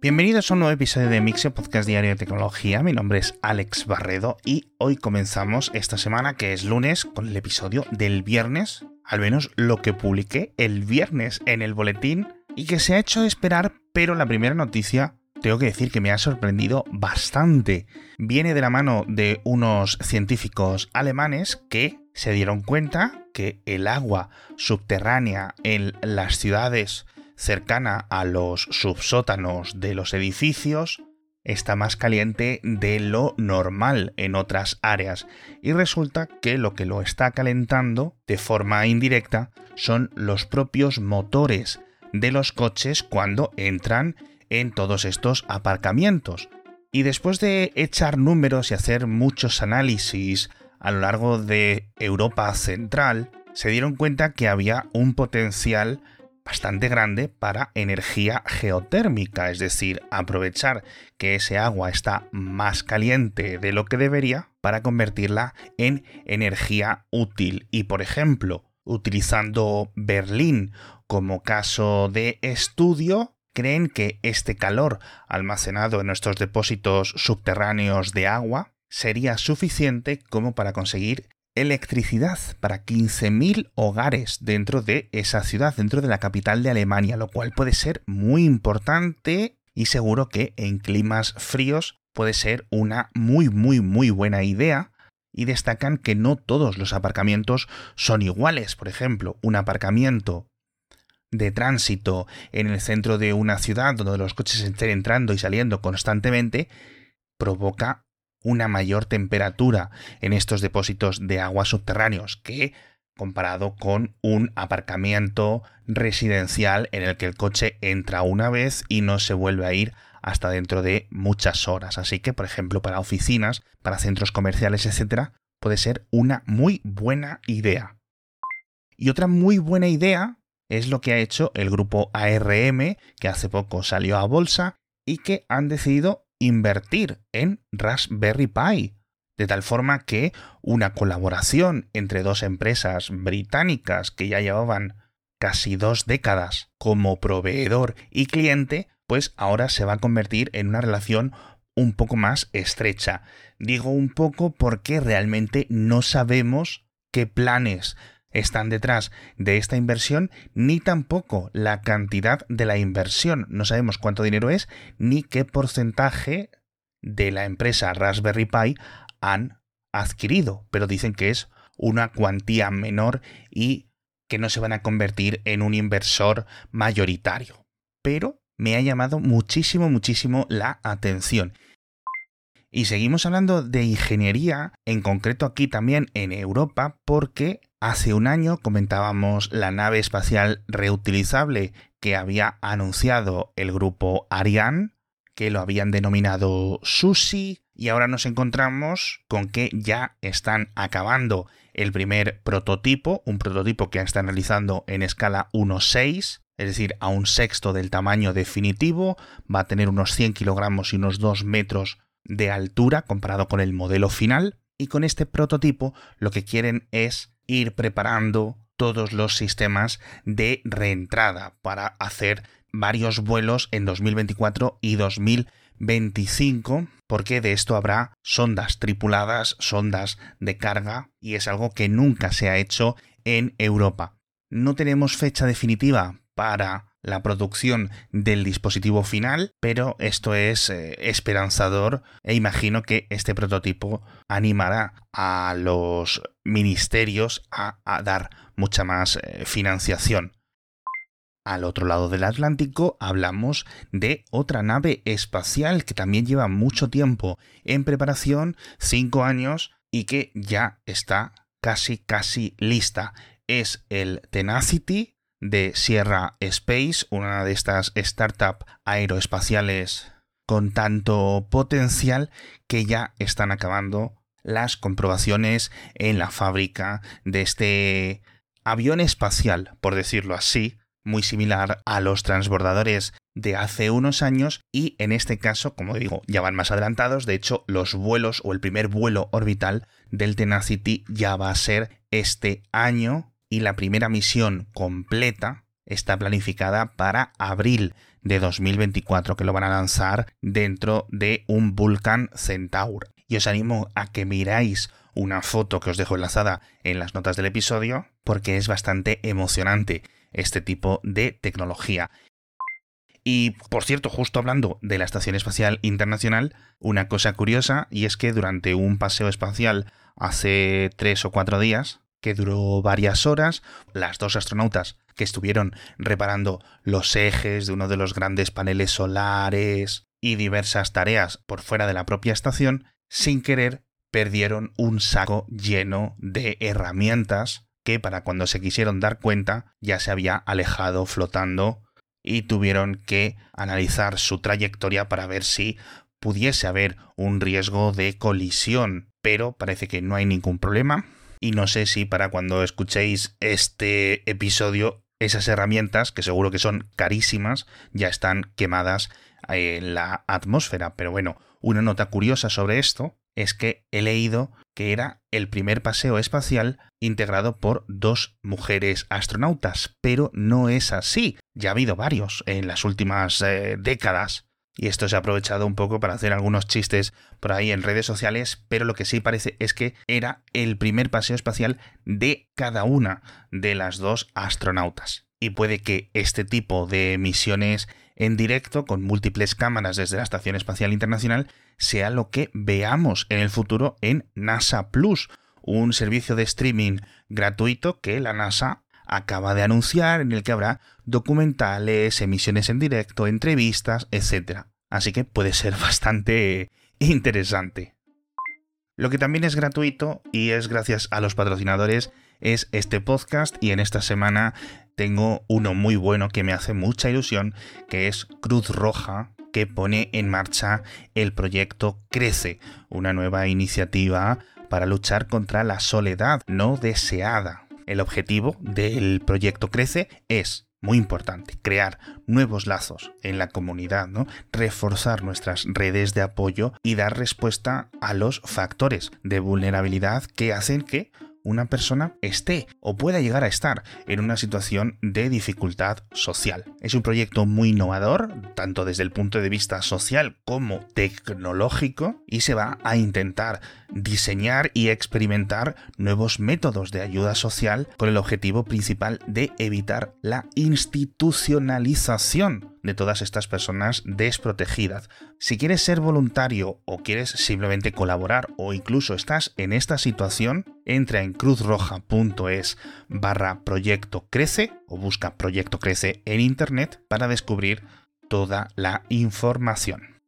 Bienvenidos a un nuevo episodio de Mixio Podcast Diario de Tecnología. Mi nombre es Alex Barredo y hoy comenzamos esta semana, que es lunes, con el episodio del viernes, al menos lo que publiqué el viernes en el boletín y que se ha hecho esperar, pero la primera noticia tengo que decir que me ha sorprendido bastante. Viene de la mano de unos científicos alemanes que se dieron cuenta que el agua subterránea en las ciudades cercana a los subsótanos de los edificios está más caliente de lo normal en otras áreas y resulta que lo que lo está calentando de forma indirecta son los propios motores de los coches cuando entran en todos estos aparcamientos. Y después de echar números y hacer muchos análisis a lo largo de Europa Central, se dieron cuenta que había un potencial bastante grande para energía geotérmica, es decir, aprovechar que ese agua está más caliente de lo que debería para convertirla en energía útil. Y por ejemplo, utilizando Berlín como caso de estudio, creen que este calor almacenado en nuestros depósitos subterráneos de agua sería suficiente como para conseguir electricidad para 15.000 hogares dentro de esa ciudad, dentro de la capital de Alemania, lo cual puede ser muy importante y seguro que en climas fríos puede ser una muy muy muy buena idea y destacan que no todos los aparcamientos son iguales. Por ejemplo, un aparcamiento de tránsito en el centro de una ciudad donde los coches estén entrando y saliendo constantemente provoca una mayor temperatura en estos depósitos de agua subterráneos que comparado con un aparcamiento residencial en el que el coche entra una vez y no se vuelve a ir hasta dentro de muchas horas. Así que, por ejemplo, para oficinas, para centros comerciales, etc., puede ser una muy buena idea. Y otra muy buena idea es lo que ha hecho el grupo ARM, que hace poco salió a bolsa y que han decidido invertir en Raspberry Pi, de tal forma que una colaboración entre dos empresas británicas que ya llevaban casi dos décadas como proveedor y cliente, pues ahora se va a convertir en una relación un poco más estrecha. Digo un poco porque realmente no sabemos qué planes están detrás de esta inversión, ni tampoco la cantidad de la inversión. No sabemos cuánto dinero es, ni qué porcentaje de la empresa Raspberry Pi han adquirido, pero dicen que es una cuantía menor y que no se van a convertir en un inversor mayoritario. Pero me ha llamado muchísimo, muchísimo la atención. Y seguimos hablando de ingeniería, en concreto aquí también en Europa, porque Hace un año comentábamos la nave espacial reutilizable que había anunciado el grupo Ariane, que lo habían denominado Susi, y ahora nos encontramos con que ya están acabando el primer prototipo, un prototipo que están realizando en escala 1.6, es decir, a un sexto del tamaño definitivo, va a tener unos 100 kilogramos y unos 2 metros de altura comparado con el modelo final, y con este prototipo lo que quieren es ir preparando todos los sistemas de reentrada para hacer varios vuelos en 2024 y 2025, porque de esto habrá sondas tripuladas, sondas de carga, y es algo que nunca se ha hecho en Europa. No tenemos fecha definitiva para la producción del dispositivo final, pero esto es eh, esperanzador e imagino que este prototipo animará a los ministerios a, dar mucha más eh, financiación. Al otro lado del Atlántico hablamos de otra nave espacial que también lleva mucho tiempo en preparación, cinco años, y que ya está casi casi lista. Es el Tenacity, de Sierra Space, una de estas startups aeroespaciales con tanto potencial que ya están acabando las comprobaciones en la fábrica de este avión espacial, por decirlo así, muy similar a los transbordadores de hace unos años y en este caso, como digo, ya van más adelantados, de hecho los vuelos o el primer vuelo orbital del Tenacity ya va a ser este año y la primera misión completa está planificada para abril de 2024, que lo van a lanzar dentro de un Vulcan Centaur. Y os animo a que miráis una foto que os dejo enlazada en las notas del episodio, porque es bastante emocionante este tipo de tecnología. Y por cierto, justo hablando de la Estación Espacial Internacional, una cosa curiosa, y es que durante un paseo espacial hace tres o cuatro días, que duró varias horas, las dos astronautas que estuvieron reparando los ejes de uno de los grandes paneles solares y diversas tareas por fuera de la propia estación, sin querer perdieron un saco lleno de herramientas que para cuando se quisieron dar cuenta ya se había alejado flotando y tuvieron que analizar su trayectoria para ver si pudiese haber un riesgo de colisión, pero parece que no hay ningún problema y no sé si para cuando escuchéis este episodio esas herramientas, que seguro que son carísimas, ya están quemadas en la atmósfera. Pero bueno, una nota curiosa sobre esto es que he leído que era el primer paseo espacial integrado por dos mujeres astronautas, pero no es así. Ya ha habido varios en las últimas eh, décadas. Y esto se ha aprovechado un poco para hacer algunos chistes por ahí en redes sociales, pero lo que sí parece es que era el primer paseo espacial de cada una de las dos astronautas. Y puede que este tipo de misiones en directo con múltiples cámaras desde la Estación Espacial Internacional sea lo que veamos en el futuro en NASA Plus, un servicio de streaming gratuito que la NASA acaba de anunciar en el que habrá documentales, emisiones en directo, entrevistas, etc. Así que puede ser bastante interesante. Lo que también es gratuito y es gracias a los patrocinadores es este podcast y en esta semana tengo uno muy bueno que me hace mucha ilusión, que es Cruz Roja, que pone en marcha el proyecto Crece, una nueva iniciativa para luchar contra la soledad no deseada. El objetivo del proyecto Crece es muy importante, crear nuevos lazos en la comunidad, ¿no? Reforzar nuestras redes de apoyo y dar respuesta a los factores de vulnerabilidad que hacen que una persona esté o pueda llegar a estar en una situación de dificultad social. Es un proyecto muy innovador, tanto desde el punto de vista social como tecnológico, y se va a intentar diseñar y experimentar nuevos métodos de ayuda social con el objetivo principal de evitar la institucionalización de todas estas personas desprotegidas. Si quieres ser voluntario o quieres simplemente colaborar o incluso estás en esta situación, entra en cruzroja.es barra proyecto crece o busca proyecto crece en internet para descubrir toda la información.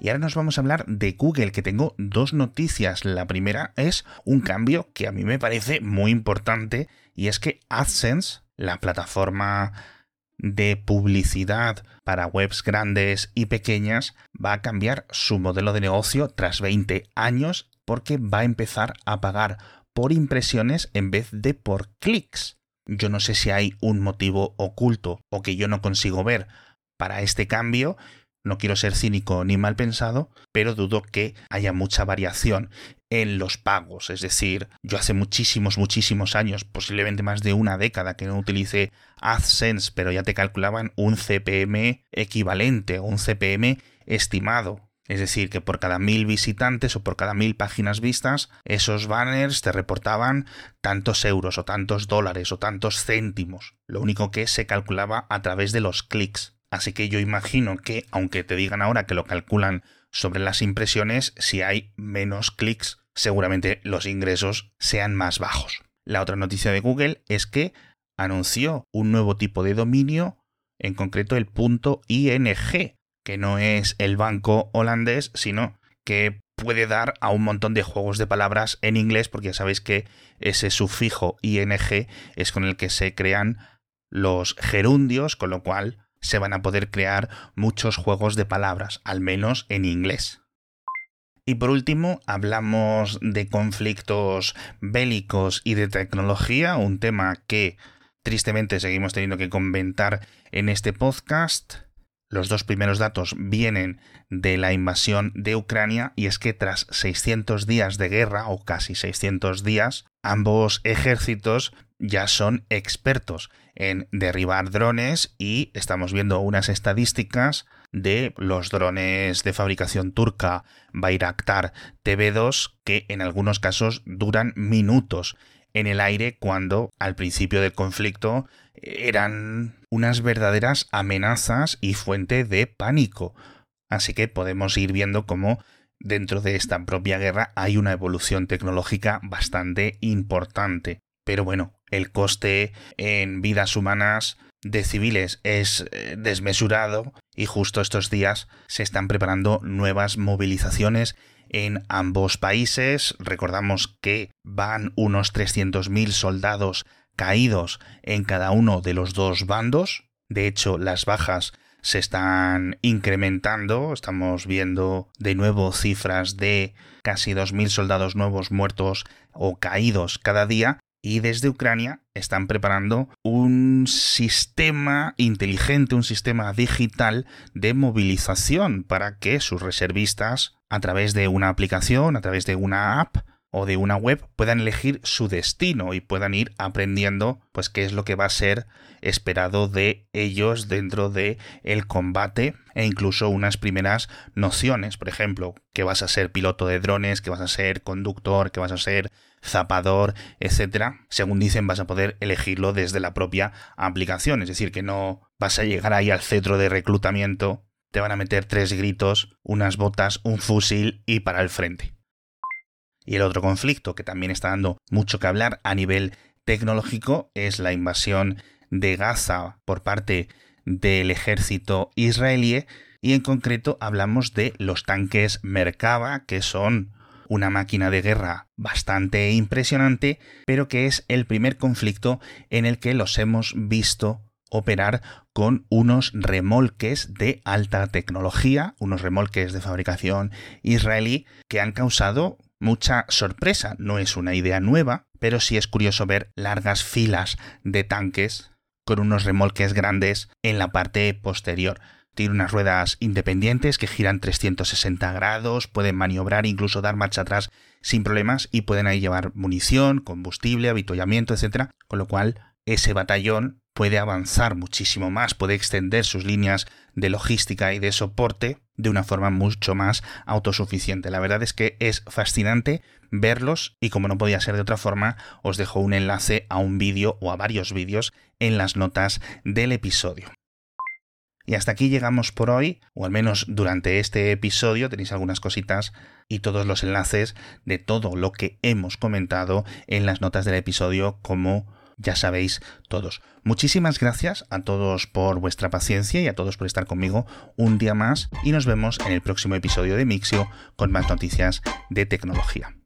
Y ahora nos vamos a hablar de Google, que tengo dos noticias. La primera es un cambio que a mí me parece muy importante y es que AdSense, la plataforma de publicidad para webs grandes y pequeñas va a cambiar su modelo de negocio tras 20 años porque va a empezar a pagar por impresiones en vez de por clics. Yo no sé si hay un motivo oculto o que yo no consigo ver para este cambio, no quiero ser cínico ni mal pensado, pero dudo que haya mucha variación en los pagos. Es decir, yo hace muchísimos, muchísimos años, posiblemente más de una década, que no utilicé AdSense, pero ya te calculaban un CPM equivalente un CPM estimado. Es decir, que por cada mil visitantes o por cada mil páginas vistas, esos banners te reportaban tantos euros o tantos dólares o tantos céntimos. Lo único que se calculaba a través de los clics. Así que yo imagino que, aunque te digan ahora que lo calculan sobre las impresiones, si hay menos clics, seguramente los ingresos sean más bajos. La otra noticia de Google es que anunció un nuevo tipo de dominio, en concreto el punto .ing, que no es el banco holandés, sino que puede dar a un montón de juegos de palabras en inglés, porque ya sabéis que ese sufijo ing es con el que se crean los gerundios, con lo cual se van a poder crear muchos juegos de palabras, al menos en inglés. Y por último, hablamos de conflictos bélicos y de tecnología, un tema que tristemente seguimos teniendo que comentar en este podcast. Los dos primeros datos vienen de la invasión de Ucrania y es que tras 600 días de guerra, o casi 600 días, ambos ejércitos ya son expertos en derribar drones y estamos viendo unas estadísticas de los drones de fabricación turca Bayraktar TB2 que en algunos casos duran minutos en el aire cuando al principio del conflicto eran unas verdaderas amenazas y fuente de pánico. Así que podemos ir viendo cómo dentro de esta propia guerra hay una evolución tecnológica bastante importante. Pero bueno, el coste en vidas humanas de civiles es eh, desmesurado y justo estos días se están preparando nuevas movilizaciones en ambos países. Recordamos que van unos 300.000 soldados caídos en cada uno de los dos bandos. De hecho, las bajas se están incrementando. Estamos viendo de nuevo cifras de casi 2.000 soldados nuevos muertos o caídos cada día. Y desde Ucrania están preparando un sistema inteligente, un sistema digital de movilización para que sus reservistas, a través de una aplicación, a través de una app, o de una web puedan elegir su destino y puedan ir aprendiendo pues qué es lo que va a ser esperado de ellos dentro de el combate e incluso unas primeras nociones, por ejemplo, que vas a ser piloto de drones, que vas a ser conductor, que vas a ser zapador, etcétera. Según dicen, vas a poder elegirlo desde la propia aplicación, es decir, que no vas a llegar ahí al centro de reclutamiento, te van a meter tres gritos, unas botas, un fusil y para el frente. Y el otro conflicto que también está dando mucho que hablar a nivel tecnológico es la invasión de Gaza por parte del ejército israelí y en concreto hablamos de los tanques Merkava que son una máquina de guerra bastante impresionante, pero que es el primer conflicto en el que los hemos visto operar con unos remolques de alta tecnología, unos remolques de fabricación israelí que han causado mucha sorpresa. No es una idea nueva, pero sí es curioso ver largas filas de tanques con unos remolques grandes en la parte posterior. Unas ruedas independientes que giran 360 grados, pueden maniobrar, incluso dar marcha atrás sin problemas y pueden ahí llevar munición, combustible, avituallamiento, etc. Con lo cual, ese batallón puede avanzar muchísimo más, puede extender sus líneas de logística y de soporte de una forma mucho más autosuficiente. La verdad es que es fascinante verlos y como no podía ser de otra forma, os dejo un enlace a un vídeo o a varios vídeos en las notas del episodio. Y hasta aquí llegamos por hoy, o al menos durante este episodio tenéis algunas cositas y todos los enlaces de todo lo que hemos comentado en las notas del episodio como ya sabéis todos. Muchísimas gracias a todos por vuestra paciencia y a todos por estar conmigo un día más y nos vemos en el próximo episodio de Mixio con más noticias de tecnología.